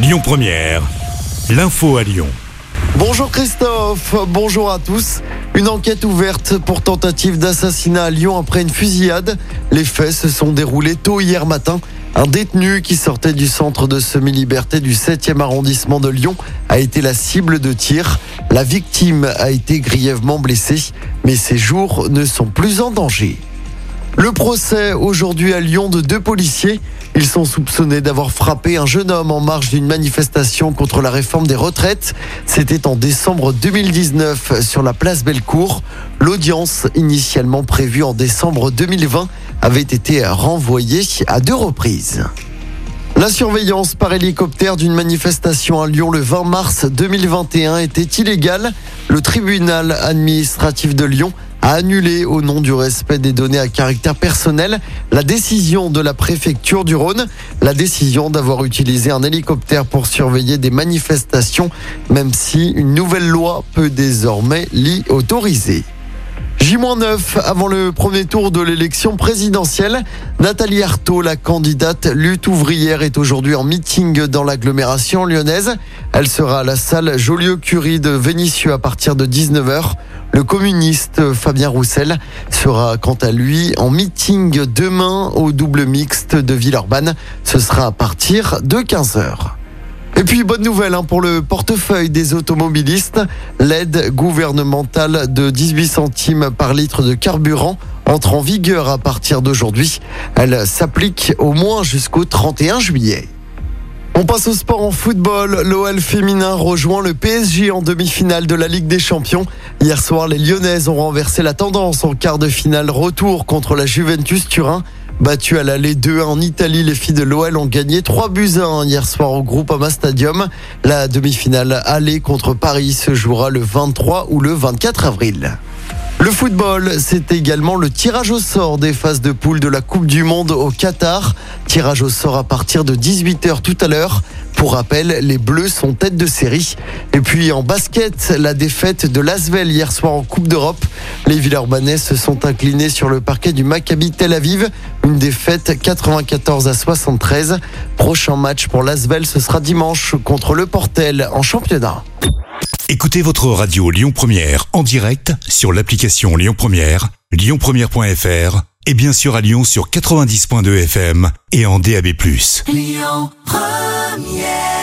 Lyon Première, l'info à Lyon. Bonjour Christophe, bonjour à tous. Une enquête ouverte pour tentative d'assassinat à Lyon après une fusillade. Les faits se sont déroulés tôt hier matin. Un détenu qui sortait du centre de semi-liberté du 7e arrondissement de Lyon a été la cible de tir. La victime a été grièvement blessée, mais ses jours ne sont plus en danger. Le procès aujourd'hui à Lyon de deux policiers. Ils sont soupçonnés d'avoir frappé un jeune homme en marge d'une manifestation contre la réforme des retraites. C'était en décembre 2019 sur la place Bellecour. L'audience, initialement prévue en décembre 2020, avait été renvoyée à deux reprises. La surveillance par hélicoptère d'une manifestation à Lyon le 20 mars 2021 était illégale. Le tribunal administratif de Lyon a annulé au nom du respect des données à caractère personnel la décision de la préfecture du Rhône, la décision d'avoir utilisé un hélicoptère pour surveiller des manifestations, même si une nouvelle loi peut désormais l'y autoriser. J-9 avant le premier tour de l'élection présidentielle. Nathalie Arthaud, la candidate lutte ouvrière, est aujourd'hui en meeting dans l'agglomération lyonnaise. Elle sera à la salle Joliot-Curie de Vénissieux à partir de 19h. Le communiste Fabien Roussel sera quant à lui en meeting demain au double mixte de Villeurbanne. Ce sera à partir de 15h. Et puis, bonne nouvelle hein, pour le portefeuille des automobilistes. L'aide gouvernementale de 18 centimes par litre de carburant entre en vigueur à partir d'aujourd'hui. Elle s'applique au moins jusqu'au 31 juillet. On passe au sport en football. L'OL féminin rejoint le PSG en demi-finale de la Ligue des Champions. Hier soir, les Lyonnaises ont renversé la tendance en quart de finale retour contre la Juventus Turin. Battu à l'aller 2-1 en Italie, les filles de l'OL ont gagné 3 buts à 1 hier soir au Groupama Stadium. La demi-finale aller contre Paris se jouera le 23 ou le 24 avril. Le football, c'est également le tirage au sort des phases de poule de la Coupe du Monde au Qatar. Tirage au sort à partir de 18h tout à l'heure. Pour rappel, les Bleus sont tête de série. Et puis en basket, la défaite de l'Asvel hier soir en Coupe d'Europe. Les Villeurbanais se sont inclinés sur le parquet du Maccabi Tel Aviv. Une défaite 94 à 73. Prochain match pour l'Asvel, ce sera dimanche contre le Portel en championnat. Écoutez votre radio Lyon Première en direct sur l'application Lyon Première, lyonpremière.fr et bien sûr à Lyon sur 90.2 FM et en DAB+. Lyon Première